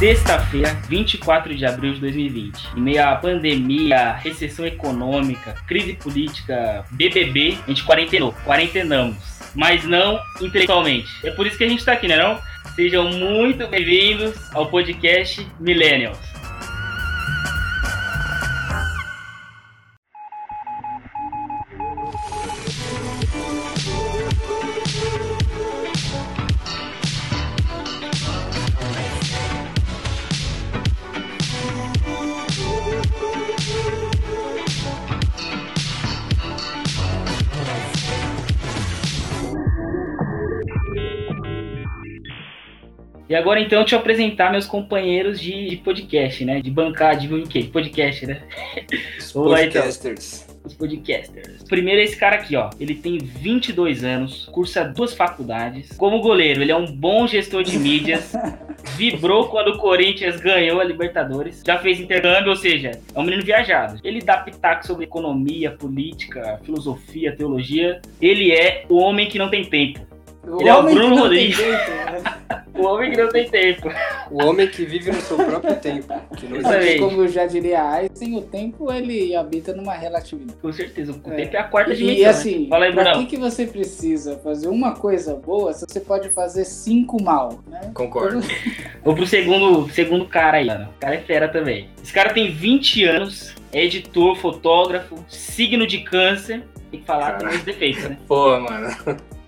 sexta-feira, 24 de abril de 2020. Em meio à pandemia, recessão econômica, crise política, BBB, a gente quarentenou, quarentenamos. Mas não intelectualmente. É por isso que a gente tá aqui, né não? Sejam muito bem-vindos ao podcast Millennials. E agora então eu apresentar meus companheiros de, de podcast, né? De bancar, de o quê? Podcast, né? Os lá, então. podcasters. Os podcasters. Primeiro é esse cara aqui, ó. Ele tem 22 anos, cursa duas faculdades. Como goleiro, ele é um bom gestor de mídias. Vibrou quando o Corinthians ganhou a Libertadores. Já fez intercâmbio, ou seja, é um menino viajado. Ele dá pitaco sobre economia, política, filosofia, teologia. Ele é o homem que não tem tempo. Ele é o Bruno Rodrigues. jeito, né? O homem que não tem tempo. O homem que vive no seu próprio tempo. Que não existe. Como já diria Einstein, o tempo ele habita numa relatividade. Com certeza, o É. tempo é a quarta dimensão. e assim, né? Fala aí, pra que, que você precisa fazer uma coisa boa se você pode fazer cinco mal, né? Concordo. Vou pro segundo, segundo cara aí, mano. O cara é fera também. Esse cara tem 20 anos, é editor, fotógrafo, signo de câncer. Tem que falar Caralho. também os defeitos, né? Pô, mano.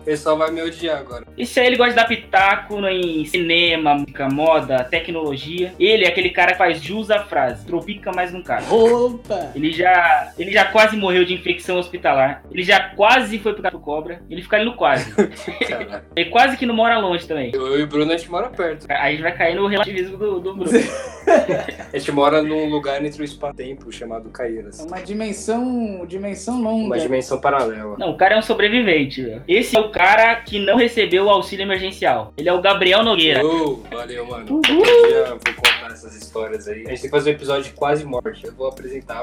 O pessoal vai me odiar agora. Isso aí ele gosta de dar pitaco no- em cinema, música, moda, tecnologia. Ele é aquele cara que faz jus à frase. Tropica, mas não cabe. Opa! Ele já, ele já quase morreu de infecção hospitalar. Ele já quase foi pro cobra. Ele fica ali no quase. Ele quase que não mora longe também. Eu e o Bruno, a gente mora perto. Aí a gente vai cair no relativismo do, do Bruno. A gente mora num lugar entre o espaço-tempo chamado Caíras. É uma dimensão, dimensão longa. Uma dimensão paralela. Não, o cara é um sobrevivente, velho. Esse é o cara que não recebeu o auxílio emergencial. Ele é o Gabriel Nogueira. Oh, valeu, mano. Um dia vou contar essas histórias aí. A gente tem que fazer um episódio de quase morte. Eu vou apresentar.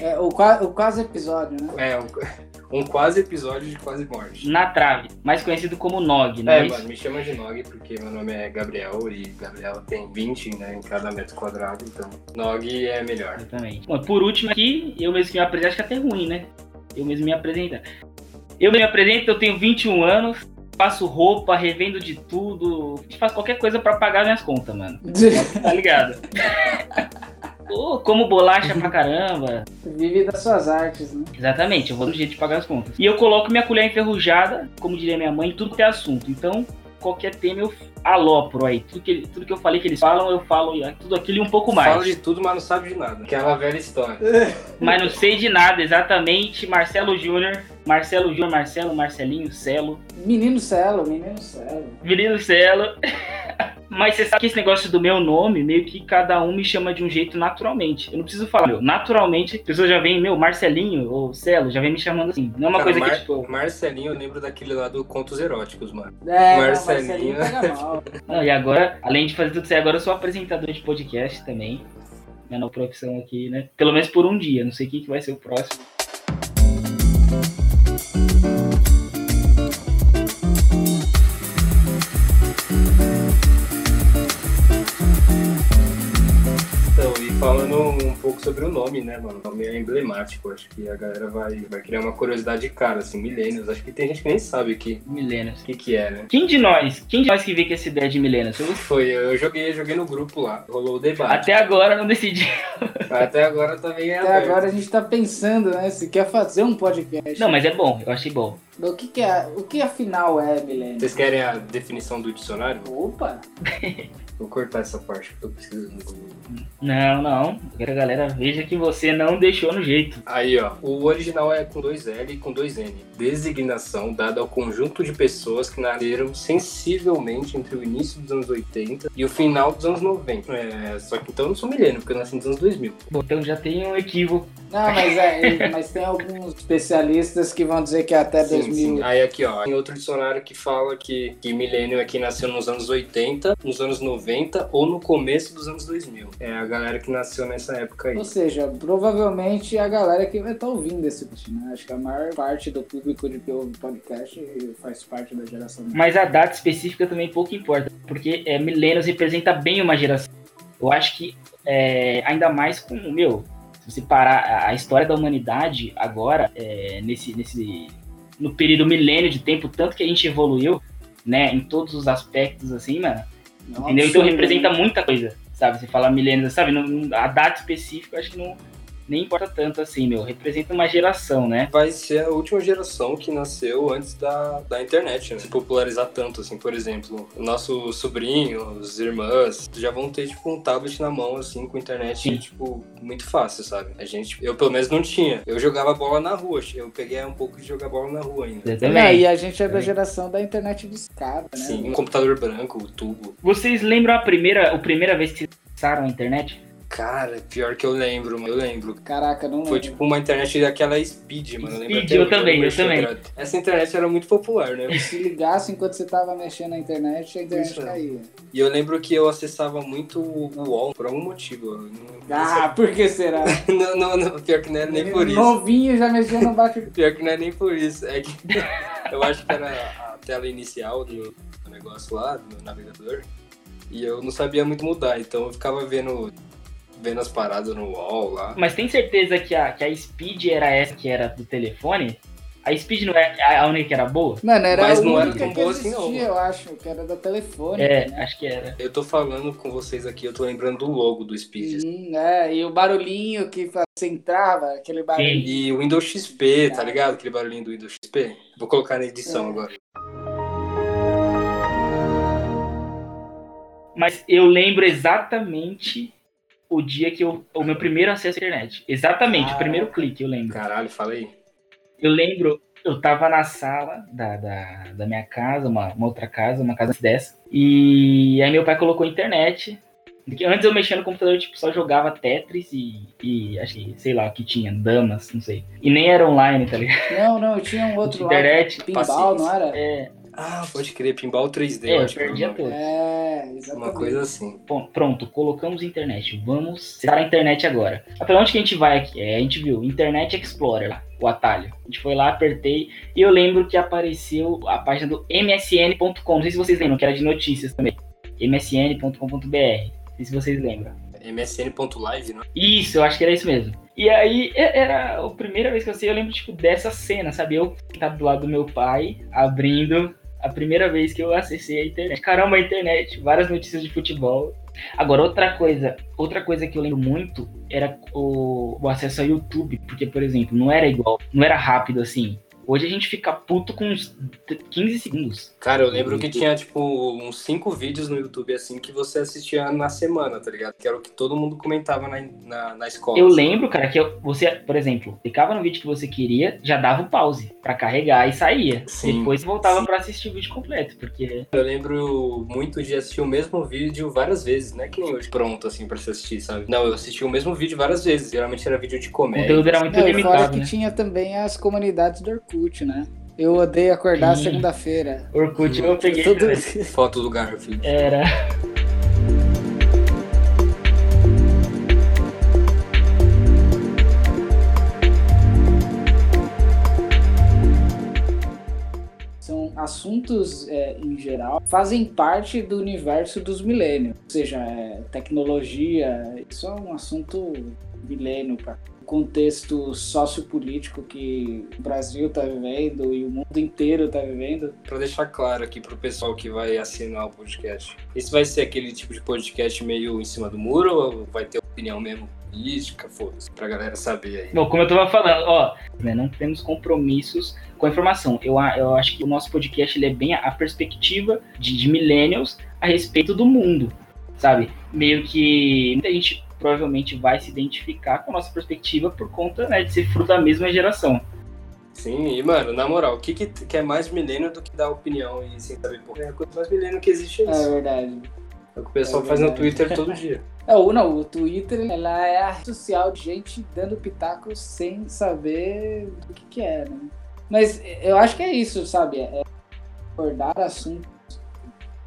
É, o, qua- o quase episódio, né? É, um, um quase episódio de quase morte. Na trave, mais conhecido como Nog, não é, É, mano, me chama de Nog porque meu nome é Gabriel e Gabriel tem 20 né, em cada metro quadrado, então Nog é melhor. Exatamente. Bom, por último aqui, eu mesmo que me apresento, acho que é até ruim, né? Eu mesmo me apresentar. Eu me apresento, eu tenho 21 anos, faço roupa, revendo de tudo, faço qualquer coisa pra pagar minhas contas, mano. Tá ligado? Pô, como bolacha pra caramba. Vive das suas artes, né? Exatamente, eu vou do jeito de pagar as contas. E eu coloco minha colher enferrujada, como diria minha mãe, em tudo que é assunto. Então, qualquer tema eu alopro aí. Tudo que, tudo que eu falei que eles falam, eu falo tudo aquilo e um pouco mais. Fala de tudo, mas não sabe de nada. Aquela velha história. Mas não sei de nada, exatamente. Marcelo Júnior, Marcelo Júnior, Marcelo, Marcelinho, Celo, Menino Celo, menino Celo. Menino Celo. Mas você sabe que esse negócio do meu nome, meio que cada um me chama de um jeito naturalmente. Eu não preciso falar, meu. Naturalmente, a pessoa já vem, meu, Marcelinho ou Celo, já vem me chamando assim. Não é uma Cara, coisa Mar- que, tipo. Marcelinho, eu lembro daquele lá do Contos Eróticos, mano. É, Marcelinho. mal. Não, e agora, além de fazer tudo isso aí, agora eu sou apresentador de podcast também. Minha nova profissão aqui, né? Pelo menos por um dia. Não sei quem que vai ser o próximo. Falando um pouco sobre o nome, né, mano? O nome é emblemático. Acho que a galera vai, vai criar uma curiosidade de cara, assim, milênios. Acho que tem gente que nem sabe o que, Milênios. o que, que é, né? Quem de nós? Quem de nós que vê que essa ideia de milênios? Foi, eu joguei, joguei no grupo lá, rolou o debate. Até agora não decidi. Até agora também é Até aberto. agora a gente tá pensando, né? Se quer fazer um podcast. Não, mas é bom, eu achei bom. O que, que é? O que afinal é, Milênio? Vocês querem a definição do dicionário? Opa! Vou cortar essa parte que eu tô precisando. Não, não. Quero que a galera veja que você não deixou no jeito. Aí, ó. O original é com dois L e com dois N. Designação dada ao conjunto de pessoas que nasceram sensivelmente entre o início dos anos 80 e o final dos anos 90. É, só que então eu não sou milênio, porque eu nasci nos anos 2000. Bom, então já tem um equívoco. Não, mas, é, mas tem alguns especialistas que vão dizer que é até Sim, 2000. sim. Aí aqui, ó. Tem outro dicionário que fala que, que milênio é quem nasceu nos anos 80, nos anos 90 ou no começo dos anos 2000. É a galera que nasceu nessa época aí. Ou seja, provavelmente a galera que vai estar ouvindo esse podcast, né? Acho que a maior parte do público de que ouve podcast faz parte da geração. Mas a data específica também pouco importa. Porque é, milênios representa bem uma geração. Eu acho que é, ainda mais com, meu, você parar a história da humanidade agora, é, nesse, nesse, no período milênio de tempo, tanto que a gente evoluiu, né, em todos os aspectos, assim, mano, Nossa, entendeu? Então né? representa muita coisa, sabe? Você fala milênios, sabe? Não- a data específica, acho que não nem importa tanto assim, meu. Representa uma geração, né? Vai ser a última geração que nasceu antes da, da internet, né? Se popularizar tanto, assim, por exemplo, nossos sobrinhos, irmãs, já vão ter, tipo, um tablet na mão, assim, com internet, Sim. tipo, muito fácil, sabe? A gente, eu pelo menos não tinha. Eu jogava bola na rua, eu peguei um pouco de jogar bola na rua ainda. É, e a gente é da geração da internet de escada, né? Sim, um computador branco, o tubo. Vocês lembram a primeira, a primeira vez que vocês acessaram a internet? Cara, pior que eu lembro, mano, eu lembro. Caraca, não Foi lembro. tipo uma internet daquela Speed, mano. lembro Speed, até eu hoje, também, eu também. Essa internet era muito popular, né? Se ligasse enquanto você tava mexendo na internet, a internet Isso, caía. E eu lembro que eu acessava muito o UOL por algum motivo. eu Ah, por que será? não, não, não, pior que não era nem por isso. Novinho já mexia no bate Pior que não é nem por isso. É que eu acho que era a tela inicial do do negócio lá, do navegador. E eu não sabia muito mudar, então eu ficava vendo, vendo as paradas no UOL lá. Mas tem certeza que a, que a Speed era essa que era do telefone? A Speed não é a única que era boa? Mano, era Mas a não era única tão que boa assim, não, eu acho, que era da telefone. É, né? acho que era. Eu tô falando com vocês aqui, eu tô lembrando do logo do Speed. Hum, é, e o barulhinho que você entrava, aquele barulho. E o Windows XP, tá ligado? Aquele barulhinho do Windows XP. Vou colocar na edição É. agora. Mas eu lembro exatamente o dia que eu. O meu primeiro acesso à internet. Exatamente, Ah. o primeiro clique, eu lembro. Caralho, falei. Eu lembro, eu tava na sala da, da, da minha casa, uma, uma outra casa, uma casa dessa. E aí meu pai colocou internet. Antes eu mexia no computador, tipo, só jogava Tetris e, e acho que, sei lá, o que tinha, damas, não sei. E nem era online, tá ligado? Não, não, tinha um outro lá. Internet, Pinball, paciência. não era? É, Ah, pode crer, Pinball 3D. É, eu perdi a toa. É, exatamente. Uma coisa assim. Bom, pronto, colocamos internet. Vamos acessar a internet agora. Ah, Pra onde que a gente vai aqui? É, a gente viu Internet Explorer, lá, o atalho. A gente foi lá, apertei e eu lembro que apareceu a página do msn.com. Não sei se vocês lembram, que era de notícias também. msn.com.br. Não sei se vocês lembram. MSN.live, não? Isso, eu acho que era isso mesmo. E aí, era a primeira vez que eu sei, eu lembro, tipo, dessa cena, sabe? Eu tava do lado do meu pai, abrindo a primeira vez que eu acessei a internet. Caramba, a internet, várias notícias de futebol. Agora, outra coisa, outra coisa que eu lembro muito era o, o acesso ao YouTube, porque, por exemplo, não era igual, não era rápido assim. Hoje a gente fica puto com uns 15 segundos. Cara, eu lembro que tinha, tipo, uns cinco vídeos no YouTube, assim, que você assistia na semana, tá ligado? Que era o que todo mundo comentava na, na, na escola. Eu assim. lembro, cara, que eu- você, por exemplo, clicava no vídeo que você queria, já dava o pause pra carregar e saía. Sim, Depois voltava sim. pra assistir o vídeo completo, porque Eu lembro muito de assistir o mesmo vídeo várias vezes, não é que nem hoje pronto, assim, pra você assistir, sabe? Não, eu assisti o mesmo vídeo várias vezes. Geralmente era vídeo de o comédia. conteúdo era muito Não, e fora limitado, que né? tinha também as comunidades do Orkut, né? Eu odeio acordar segunda-feira. Orkut eu peguei. Também. Foto do Garfield. Era. São assuntos, é, em geral, fazem parte do universo dos milênios. Ou seja, é, tecnologia, isso é um assunto milênio, cara. O contexto sociopolítico que o Brasil está vivendo e o mundo inteiro está vivendo. Pra deixar claro aqui pro pessoal que vai assinar o podcast. Esse vai ser aquele tipo de podcast meio em cima do muro ou vai ter opinião mesmo política? Foda-se, pra galera saber aí. Bom, como eu tava falando, ó, né, não temos compromissos com a informação. Eu, eu acho que o nosso podcast ele é bem a, a perspectiva de, de millennials a respeito do mundo, sabe? Meio que muita gente provavelmente vai se identificar com a nossa perspectiva por conta né, de ser fruto da mesma geração. Sim, e mano, na moral, o que, que, que é mais milênio do que dar opinião e sem saber por É a coisa mais milênio que existe é É isso. verdade. É o que o pessoal É faz no. Twitter todo dia. É, ou não, o Twitter ela é a rede social de gente dando pitaco sem saber do que, que é, né? Mas eu acho que é isso, sabe? É abordar assuntos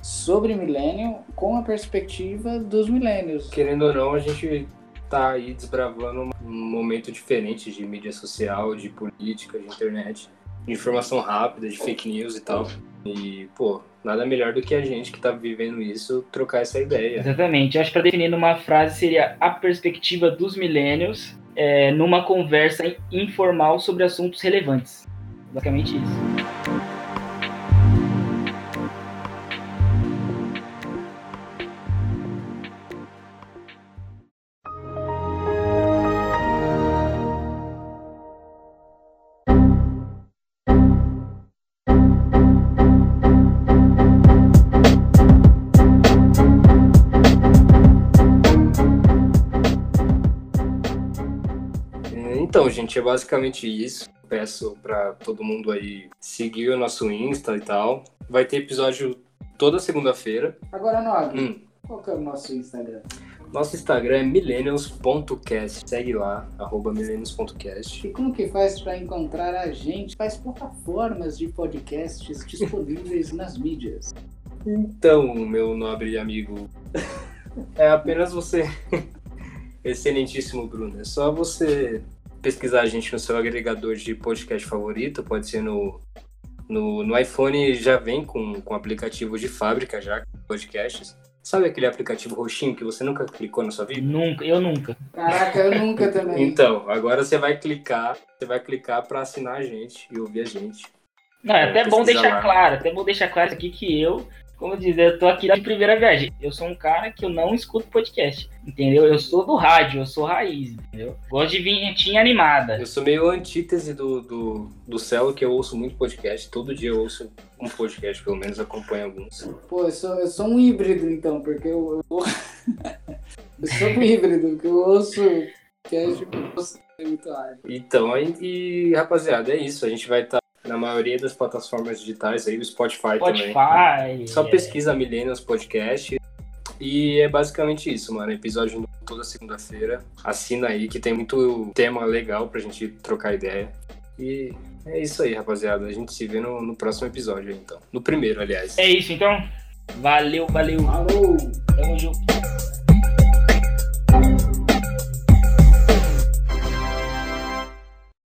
sobre milênio com a perspectiva dos milênios. Querendo ou não, a gente tá aí desbravando um momento diferente de mídia social, de política, de internet, de informação rápida, de fake news e tal. E, pô, nada melhor do que a gente que tá vivendo isso trocar essa ideia. Exatamente. Eu acho que para definir numa frase seria a perspectiva dos millennials é, numa conversa informal sobre assuntos relevantes. Basicamente isso. Então, gente, é basicamente isso. Peço para todo mundo aí seguir o nosso Insta e tal. Vai ter episódio toda segunda-feira. Agora, Nog, Hum. qual que é o nosso Instagram? Nosso Instagram é millennials.cast. Segue lá, arroba millennials.cast. E como que faz para encontrar a gente? Faz plataformas de podcasts disponíveis nas mídias. Então, meu nobre amigo, é apenas você. Excelentíssimo Bruno. É só você pesquisar a gente no seu agregador de podcast favorito. Pode ser no, no, no iPhone, já vem com, com aplicativo de fábrica já, podcasts. Sabe aquele aplicativo roxinho que você nunca clicou na sua vida? Nunca, eu nunca. Caraca, eu nunca também. Então, agora você vai clicar, você vai clicar para assinar a gente e ouvir a gente. Não, é até bom deixar lá. claro, até bom deixar claro aqui que eu, como dizer, eu tô aqui de primeira viagem. Eu sou um cara que eu não escuto podcast, entendeu? Eu sou do rádio, eu sou raiz, entendeu? Gosto de vinhetinha animada. Eu sou meio antítese do, do, do Celo, que eu ouço muito podcast. Todo dia eu ouço um podcast, pelo menos acompanho alguns. Pô, eu sou, eu sou um híbrido então, porque eu. Eu, eu sou um híbrido, porque eu ouço podcast eu ouço muito rádio. Então, e, e, rapaziada, é isso. A gente vai estar na maioria das plataformas digitais aí, o Spotify, também. Spotify. Só é, pesquisa Millennials Podcast. E é basicamente isso, mano. Episódio novo toda segunda-feira. Assina aí que tem muito tema legal pra gente trocar ideia. E é isso aí, rapaziada. A gente se vê no, no próximo episódio, aí, então. No primeiro, aliás. É isso, então. Valeu, valeu. Alô! Tamo junto.